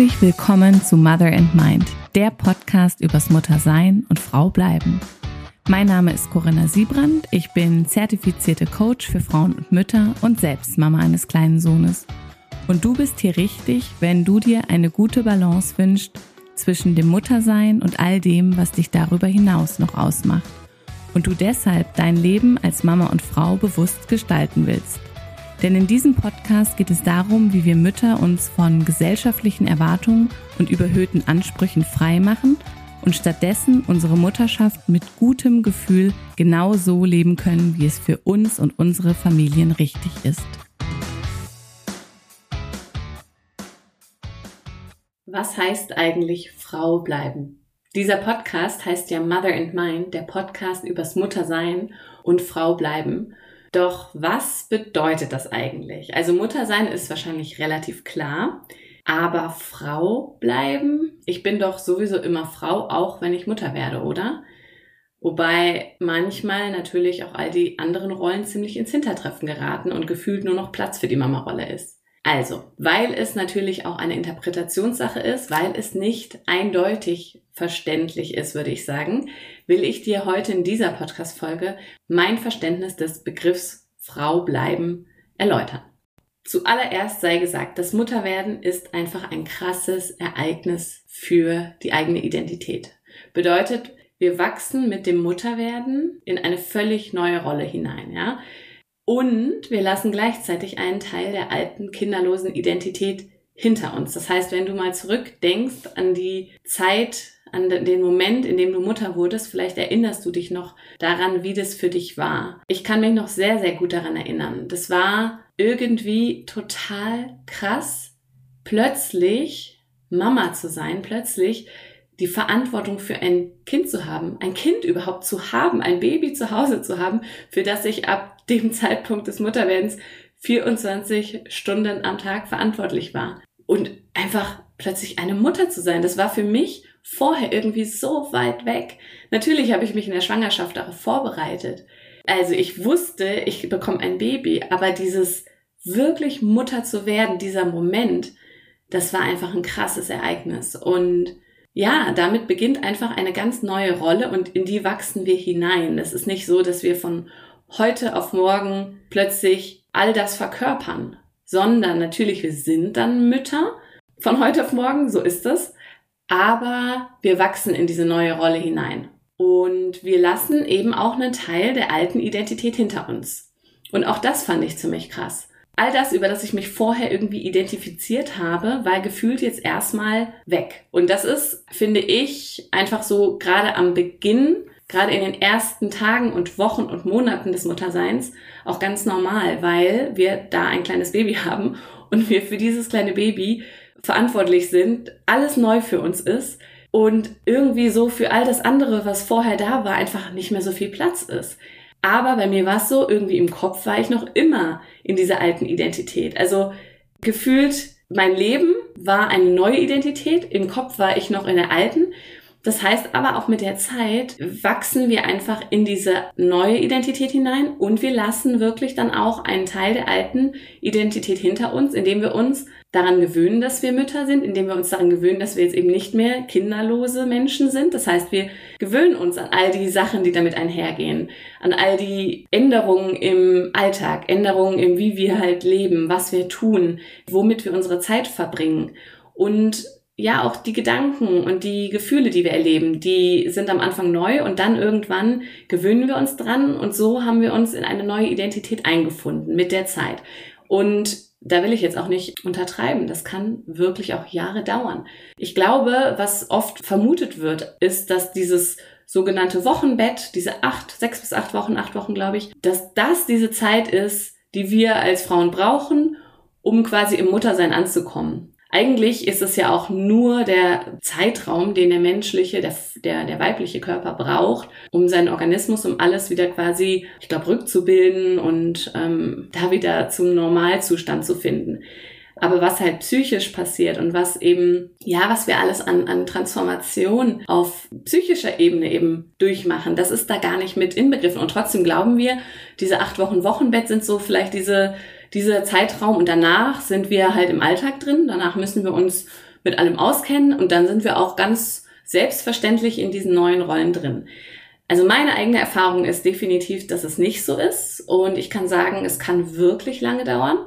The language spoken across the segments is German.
Herzlich willkommen zu Mother and Mind, der Podcast übers Muttersein und Frau bleiben. Mein Name ist Corinna Siebrand, ich bin zertifizierte Coach für Frauen und Mütter und selbst Mama eines kleinen Sohnes. Und du bist hier richtig, wenn du dir eine gute Balance wünschst zwischen dem Muttersein und all dem, was dich darüber hinaus noch ausmacht. Und du deshalb dein Leben als Mama und Frau bewusst gestalten willst. Denn in diesem Podcast geht es darum, wie wir Mütter uns von gesellschaftlichen Erwartungen und überhöhten Ansprüchen frei machen und stattdessen unsere Mutterschaft mit gutem Gefühl genau so leben können, wie es für uns und unsere Familien richtig ist. Was heißt eigentlich Frau bleiben? Dieser Podcast heißt ja Mother and Mind, der Podcast übers Muttersein und Frau bleiben. Doch was bedeutet das eigentlich? Also Muttersein ist wahrscheinlich relativ klar, aber Frau bleiben? Ich bin doch sowieso immer Frau, auch wenn ich Mutter werde, oder? Wobei manchmal natürlich auch all die anderen Rollen ziemlich ins Hintertreffen geraten und gefühlt nur noch Platz für die Mama-Rolle ist. Also, weil es natürlich auch eine Interpretationssache ist, weil es nicht eindeutig verständlich ist, würde ich sagen, will ich dir heute in dieser Podcast-Folge mein Verständnis des Begriffs Frau bleiben erläutern. Zuallererst sei gesagt, das Mutterwerden ist einfach ein krasses Ereignis für die eigene Identität. Bedeutet, wir wachsen mit dem Mutterwerden in eine völlig neue Rolle hinein, ja. Und wir lassen gleichzeitig einen Teil der alten kinderlosen Identität hinter uns. Das heißt, wenn du mal zurückdenkst an die Zeit, an den Moment, in dem du Mutter wurdest, vielleicht erinnerst du dich noch daran, wie das für dich war. Ich kann mich noch sehr, sehr gut daran erinnern. Das war irgendwie total krass, plötzlich Mama zu sein, plötzlich die Verantwortung für ein Kind zu haben, ein Kind überhaupt zu haben, ein Baby zu Hause zu haben, für das ich ab dem Zeitpunkt des Mutterwerdens 24 Stunden am Tag verantwortlich war. Und einfach plötzlich eine Mutter zu sein, das war für mich vorher irgendwie so weit weg. Natürlich habe ich mich in der Schwangerschaft darauf vorbereitet. Also ich wusste, ich bekomme ein Baby, aber dieses wirklich Mutter zu werden, dieser Moment, das war einfach ein krasses Ereignis. Und ja, damit beginnt einfach eine ganz neue Rolle und in die wachsen wir hinein. Es ist nicht so, dass wir von heute auf morgen plötzlich all das verkörpern, sondern natürlich, wir sind dann Mütter von heute auf morgen, so ist es, aber wir wachsen in diese neue Rolle hinein. Und wir lassen eben auch einen Teil der alten Identität hinter uns. Und auch das fand ich ziemlich krass all das, über das ich mich vorher irgendwie identifiziert habe, war gefühlt jetzt erstmal weg. Und das ist, finde ich, einfach so gerade am Beginn, gerade in den ersten Tagen und Wochen und Monaten des Mutterseins auch ganz normal, weil wir da ein kleines Baby haben und wir für dieses kleine Baby verantwortlich sind, alles neu für uns ist und irgendwie so für all das andere, was vorher da war, einfach nicht mehr so viel Platz ist. Aber bei mir war es so, irgendwie im Kopf war ich noch immer in dieser alten Identität. Also gefühlt, mein Leben war eine neue Identität, im Kopf war ich noch in der alten. Das heißt aber auch mit der Zeit wachsen wir einfach in diese neue Identität hinein und wir lassen wirklich dann auch einen Teil der alten Identität hinter uns, indem wir uns daran gewöhnen, dass wir Mütter sind, indem wir uns daran gewöhnen, dass wir jetzt eben nicht mehr kinderlose Menschen sind. Das heißt, wir gewöhnen uns an all die Sachen, die damit einhergehen, an all die Änderungen im Alltag, Änderungen im wie wir halt leben, was wir tun, womit wir unsere Zeit verbringen. Und ja, auch die Gedanken und die Gefühle, die wir erleben, die sind am Anfang neu und dann irgendwann gewöhnen wir uns dran und so haben wir uns in eine neue Identität eingefunden mit der Zeit. Und da will ich jetzt auch nicht untertreiben. Das kann wirklich auch Jahre dauern. Ich glaube, was oft vermutet wird, ist, dass dieses sogenannte Wochenbett, diese acht, sechs bis acht Wochen, acht Wochen, glaube ich, dass das diese Zeit ist, die wir als Frauen brauchen, um quasi im Muttersein anzukommen. Eigentlich ist es ja auch nur der Zeitraum, den der menschliche, der, der, der weibliche Körper braucht, um seinen Organismus, um alles wieder quasi, ich glaube, rückzubilden und ähm, da wieder zum Normalzustand zu finden. Aber was halt psychisch passiert und was eben, ja, was wir alles an, an Transformation auf psychischer Ebene eben durchmachen, das ist da gar nicht mit inbegriffen. Und trotzdem glauben wir, diese acht Wochen Wochenbett sind so vielleicht diese dieser Zeitraum und danach sind wir halt im Alltag drin. Danach müssen wir uns mit allem auskennen und dann sind wir auch ganz selbstverständlich in diesen neuen Rollen drin. Also meine eigene Erfahrung ist definitiv, dass es nicht so ist und ich kann sagen, es kann wirklich lange dauern.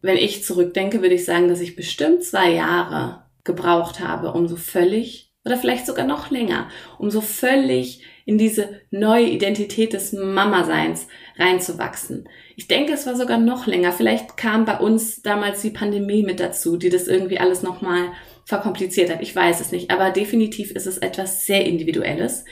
Wenn ich zurückdenke, würde ich sagen, dass ich bestimmt zwei Jahre gebraucht habe, um so völlig oder vielleicht sogar noch länger, um so völlig in diese neue Identität des Mama-Seins reinzuwachsen. Ich denke, es war sogar noch länger. Vielleicht kam bei uns damals die Pandemie mit dazu, die das irgendwie alles nochmal verkompliziert hat. Ich weiß es nicht, aber definitiv ist es etwas sehr Individuelles.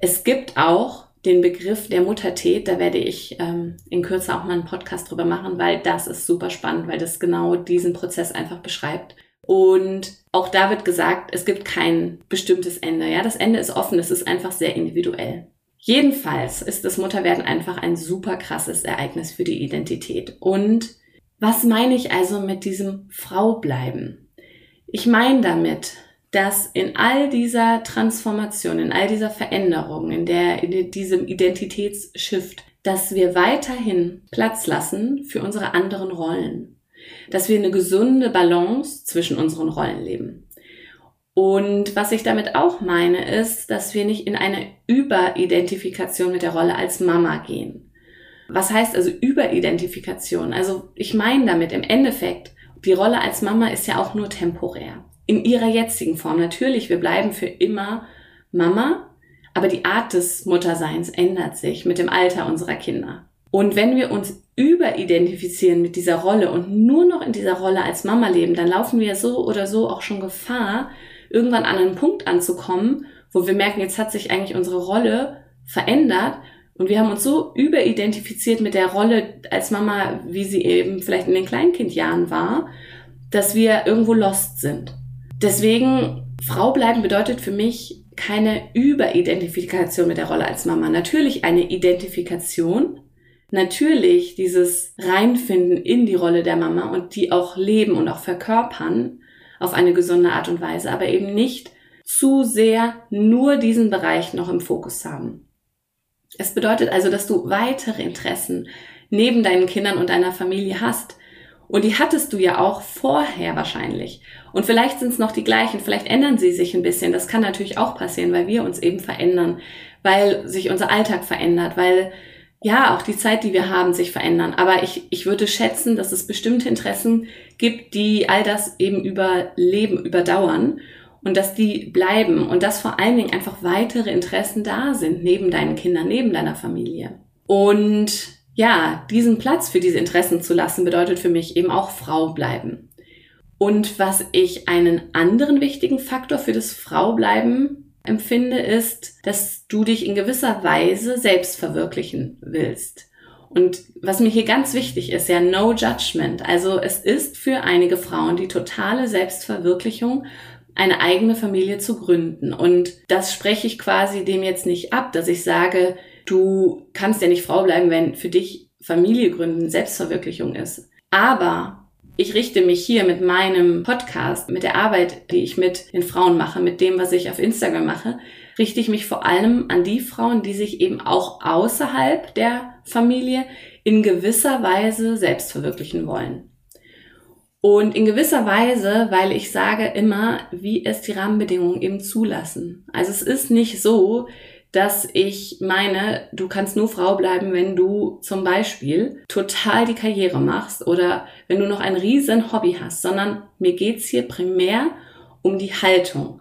Es gibt auch den Begriff der Muttertät, da werde ich ähm, in Kürze auch mal einen Podcast drüber machen, weil das ist super spannend, weil das genau diesen Prozess einfach beschreibt. Und auch da wird gesagt, es gibt kein bestimmtes Ende. Ja, das Ende ist offen, es ist einfach sehr individuell. Jedenfalls ist das Mutterwerden einfach ein super krasses Ereignis für die Identität. Und was meine ich also mit diesem Frau bleiben? Ich meine damit, dass in all dieser Transformation, in all dieser Veränderung, in der, in diesem Identitätsshift, dass wir weiterhin Platz lassen für unsere anderen Rollen. Dass wir eine gesunde Balance zwischen unseren Rollen leben. Und was ich damit auch meine, ist, dass wir nicht in eine Überidentifikation mit der Rolle als Mama gehen. Was heißt also Überidentifikation? Also ich meine damit im Endeffekt, die Rolle als Mama ist ja auch nur temporär in ihrer jetzigen Form. Natürlich, wir bleiben für immer Mama, aber die Art des Mutterseins ändert sich mit dem Alter unserer Kinder. Und wenn wir uns überidentifizieren mit dieser Rolle und nur noch in dieser Rolle als Mama leben, dann laufen wir so oder so auch schon Gefahr, irgendwann an einen Punkt anzukommen, wo wir merken, jetzt hat sich eigentlich unsere Rolle verändert und wir haben uns so überidentifiziert mit der Rolle als Mama, wie sie eben vielleicht in den Kleinkindjahren war, dass wir irgendwo lost sind. Deswegen, Frau bleiben bedeutet für mich keine Überidentifikation mit der Rolle als Mama. Natürlich eine Identifikation, natürlich dieses Reinfinden in die Rolle der Mama und die auch leben und auch verkörpern auf eine gesunde Art und Weise, aber eben nicht zu sehr nur diesen Bereich noch im Fokus haben. Es bedeutet also, dass du weitere Interessen neben deinen Kindern und deiner Familie hast, und die hattest du ja auch vorher wahrscheinlich. Und vielleicht sind es noch die gleichen, vielleicht ändern sie sich ein bisschen. Das kann natürlich auch passieren, weil wir uns eben verändern, weil sich unser Alltag verändert, weil ja auch die Zeit, die wir haben, sich verändern. Aber ich, ich würde schätzen, dass es bestimmte Interessen gibt, die all das eben überleben, überdauern und dass die bleiben und dass vor allen Dingen einfach weitere Interessen da sind, neben deinen Kindern, neben deiner Familie. Und ja, diesen Platz für diese Interessen zu lassen, bedeutet für mich eben auch Frau bleiben. Und was ich einen anderen wichtigen Faktor für das Frau bleiben empfinde, ist, dass du dich in gewisser Weise selbst verwirklichen willst. Und was mir hier ganz wichtig ist, ja, no judgment. Also es ist für einige Frauen die totale Selbstverwirklichung, eine eigene Familie zu gründen. Und das spreche ich quasi dem jetzt nicht ab, dass ich sage, Du kannst ja nicht Frau bleiben, wenn für dich Familie gründen Selbstverwirklichung ist. Aber ich richte mich hier mit meinem Podcast, mit der Arbeit, die ich mit den Frauen mache, mit dem, was ich auf Instagram mache, richte ich mich vor allem an die Frauen, die sich eben auch außerhalb der Familie in gewisser Weise selbst verwirklichen wollen. Und in gewisser Weise, weil ich sage immer, wie es die Rahmenbedingungen eben zulassen. Also es ist nicht so, dass ich meine, du kannst nur Frau bleiben, wenn du zum Beispiel total die Karriere machst oder wenn du noch ein riesen Hobby hast, sondern mir geht's hier primär um die Haltung.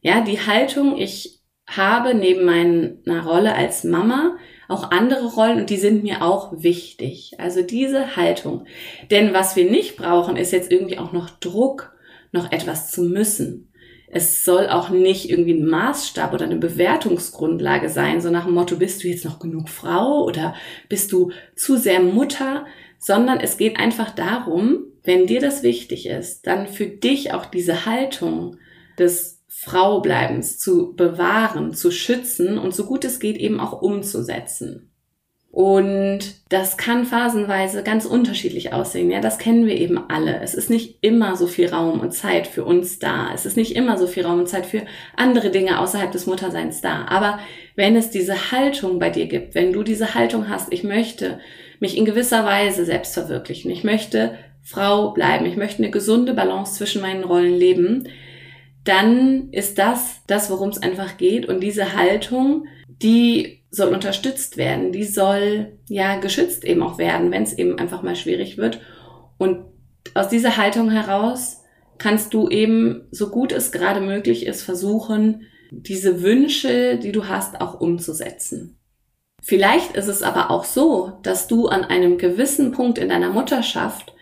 Ja, die Haltung, ich habe neben meiner Rolle als Mama auch andere Rollen und die sind mir auch wichtig. Also diese Haltung. Denn was wir nicht brauchen, ist jetzt irgendwie auch noch Druck, noch etwas zu müssen es soll auch nicht irgendwie ein Maßstab oder eine Bewertungsgrundlage sein, so nach dem Motto, bist du jetzt noch genug Frau oder bist du zu sehr Mutter, sondern es geht einfach darum, wenn dir das wichtig ist, dann für dich auch diese Haltung des Fraubleibens zu bewahren, zu schützen und so gut es geht eben auch umzusetzen. Und das kann phasenweise ganz unterschiedlich aussehen. Ja, das kennen wir eben alle. Es ist nicht immer so viel Raum und Zeit für uns da. Es ist nicht immer so viel Raum und Zeit für andere Dinge außerhalb des Mutterseins da. Aber wenn es diese Haltung bei dir gibt, wenn du diese Haltung hast, ich möchte mich in gewisser Weise selbst verwirklichen, ich möchte Frau bleiben, ich möchte eine gesunde Balance zwischen meinen Rollen leben, dann ist das das, worum es einfach geht. Und diese Haltung, die soll unterstützt werden, die soll ja geschützt eben auch werden, wenn es eben einfach mal schwierig wird. Und aus dieser Haltung heraus kannst du eben, so gut es gerade möglich ist, versuchen, diese Wünsche, die du hast, auch umzusetzen. Vielleicht ist es aber auch so, dass du an einem gewissen Punkt in deiner Mutterschaft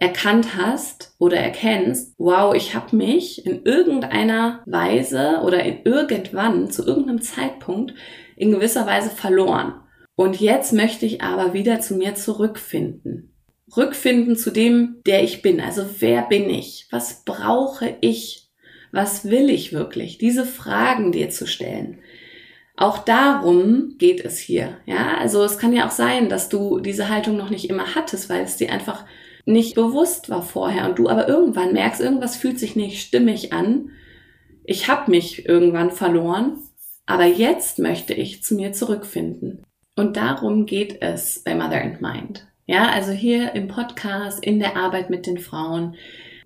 erkannt hast oder erkennst, wow, ich habe mich in irgendeiner Weise oder in irgendwann zu irgendeinem Zeitpunkt in gewisser Weise verloren. Und jetzt möchte ich aber wieder zu mir zurückfinden. Rückfinden zu dem, der ich bin. Also wer bin ich? Was brauche ich? Was will ich wirklich? Diese Fragen dir zu stellen. Auch darum geht es hier. Ja, also es kann ja auch sein, dass du diese Haltung noch nicht immer hattest, weil es dir einfach nicht bewusst war vorher und du aber irgendwann merkst, irgendwas fühlt sich nicht stimmig an. Ich habe mich irgendwann verloren, aber jetzt möchte ich zu mir zurückfinden. Und darum geht es bei Mother and Mind. Ja, also hier im Podcast, in der Arbeit mit den Frauen,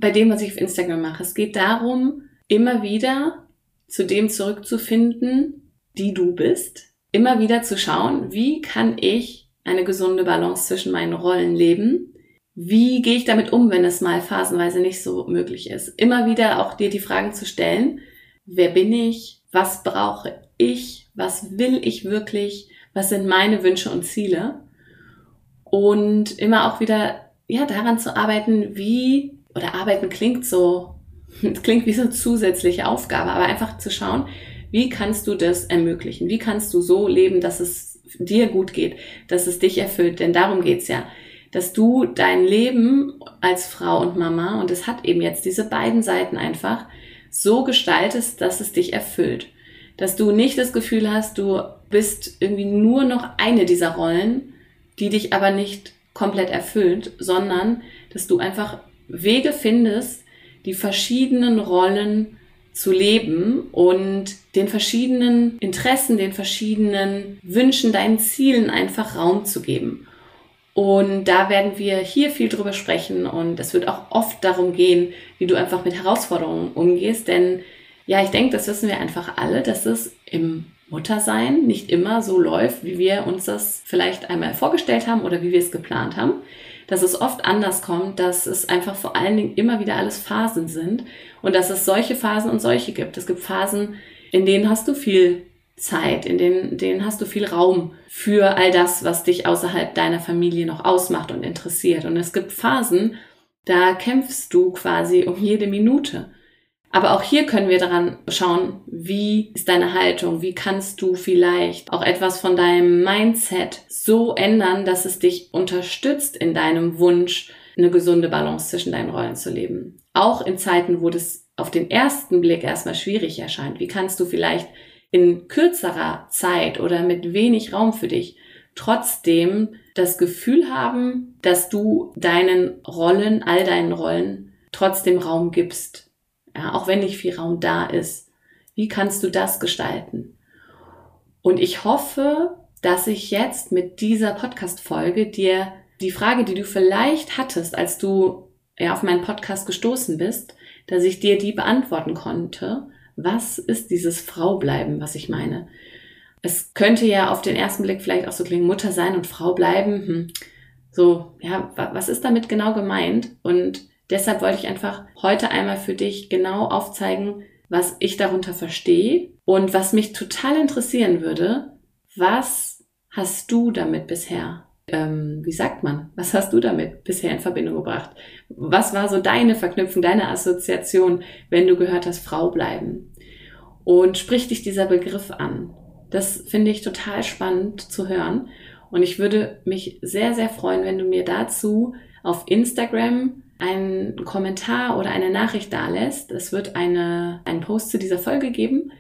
bei dem, was ich auf Instagram mache. Es geht darum, immer wieder zu dem zurückzufinden, die du bist. Immer wieder zu schauen, wie kann ich eine gesunde Balance zwischen meinen Rollen leben wie gehe ich damit um, wenn es mal phasenweise nicht so möglich ist? Immer wieder auch dir die Fragen zu stellen, wer bin ich? Was brauche ich? Was will ich wirklich? Was sind meine Wünsche und Ziele? Und immer auch wieder, ja, daran zu arbeiten, wie, oder arbeiten klingt so, klingt wie so eine zusätzliche Aufgabe, aber einfach zu schauen, wie kannst du das ermöglichen? Wie kannst du so leben, dass es dir gut geht, dass es dich erfüllt? Denn darum geht's ja dass du dein Leben als Frau und Mama, und es hat eben jetzt diese beiden Seiten einfach, so gestaltest, dass es dich erfüllt. Dass du nicht das Gefühl hast, du bist irgendwie nur noch eine dieser Rollen, die dich aber nicht komplett erfüllt, sondern dass du einfach Wege findest, die verschiedenen Rollen zu leben und den verschiedenen Interessen, den verschiedenen Wünschen, deinen Zielen einfach Raum zu geben. Und da werden wir hier viel drüber sprechen und es wird auch oft darum gehen, wie du einfach mit Herausforderungen umgehst. Denn ja, ich denke, das wissen wir einfach alle, dass es im Muttersein nicht immer so läuft, wie wir uns das vielleicht einmal vorgestellt haben oder wie wir es geplant haben. Dass es oft anders kommt, dass es einfach vor allen Dingen immer wieder alles Phasen sind und dass es solche Phasen und solche gibt. Es gibt Phasen, in denen hast du viel Zeit, in denen, denen hast du viel Raum für all das, was dich außerhalb deiner Familie noch ausmacht und interessiert. Und es gibt Phasen, da kämpfst du quasi um jede Minute. Aber auch hier können wir daran schauen, wie ist deine Haltung, wie kannst du vielleicht auch etwas von deinem Mindset so ändern, dass es dich unterstützt in deinem Wunsch, eine gesunde Balance zwischen deinen Rollen zu leben. Auch in Zeiten, wo das auf den ersten Blick erstmal schwierig erscheint. Wie kannst du vielleicht in kürzerer Zeit oder mit wenig Raum für dich trotzdem das Gefühl haben, dass du deinen Rollen, all deinen Rollen trotzdem Raum gibst. Ja, auch wenn nicht viel Raum da ist. Wie kannst du das gestalten? Und ich hoffe, dass ich jetzt mit dieser Podcast-Folge dir die Frage, die du vielleicht hattest, als du ja, auf meinen Podcast gestoßen bist, dass ich dir die beantworten konnte was ist dieses Frau bleiben, was ich meine? Es könnte ja auf den ersten Blick vielleicht auch so klingen, Mutter sein und Frau bleiben. Hm. So, ja, was ist damit genau gemeint? Und deshalb wollte ich einfach heute einmal für dich genau aufzeigen, was ich darunter verstehe und was mich total interessieren würde. Was hast du damit bisher ähm, wie sagt man, was hast du damit bisher in Verbindung gebracht? Was war so deine Verknüpfung, deine Assoziation, wenn du gehört hast, Frau bleiben? Und spricht dich dieser Begriff an? Das finde ich total spannend zu hören. Und ich würde mich sehr, sehr freuen, wenn du mir dazu auf Instagram einen Kommentar oder eine Nachricht dalässt. Es wird eine, einen Post zu dieser Folge geben.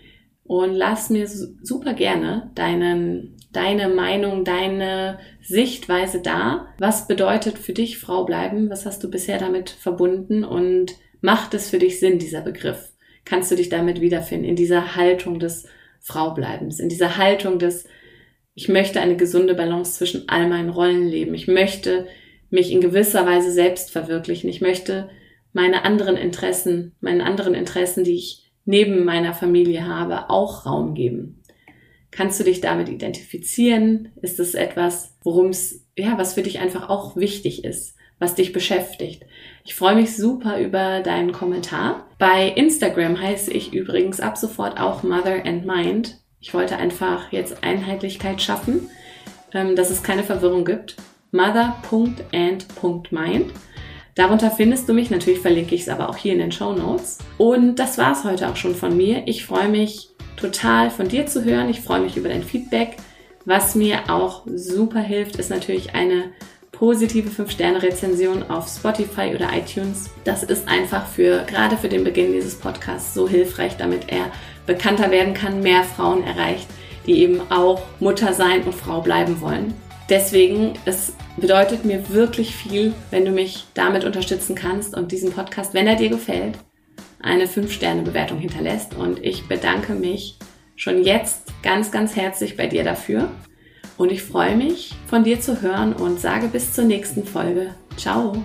Und lass mir super gerne deinen deine Meinung, deine Sichtweise da. Was bedeutet für dich Frau bleiben? Was hast du bisher damit verbunden? Und macht es für dich Sinn, dieser Begriff? Kannst du dich damit wiederfinden, in dieser Haltung des Fraubleibens, in dieser Haltung des, ich möchte eine gesunde Balance zwischen all meinen Rollen leben. Ich möchte mich in gewisser Weise selbst verwirklichen. Ich möchte meine anderen Interessen, meinen anderen Interessen, die ich neben meiner Familie habe, auch Raum geben. Kannst du dich damit identifizieren? Ist es etwas, worum es, ja, was für dich einfach auch wichtig ist, was dich beschäftigt? Ich freue mich super über deinen Kommentar. Bei Instagram heiße ich übrigens ab sofort auch Mother and Mind. Ich wollte einfach jetzt Einheitlichkeit schaffen, ähm, dass es keine Verwirrung gibt. Mother.and.mind. Darunter findest du mich, natürlich verlinke ich es aber auch hier in den Show Notes. Und das war es heute auch schon von mir. Ich freue mich total von dir zu hören. Ich freue mich über dein Feedback. Was mir auch super hilft, ist natürlich eine positive 5-Sterne-Rezension auf Spotify oder iTunes. Das ist einfach für, gerade für den Beginn dieses Podcasts so hilfreich, damit er bekannter werden kann, mehr Frauen erreicht, die eben auch Mutter sein und Frau bleiben wollen. Deswegen, es bedeutet mir wirklich viel, wenn du mich damit unterstützen kannst und diesen Podcast, wenn er dir gefällt, eine 5-Sterne-Bewertung hinterlässt. Und ich bedanke mich schon jetzt ganz, ganz herzlich bei dir dafür. Und ich freue mich, von dir zu hören und sage bis zur nächsten Folge. Ciao!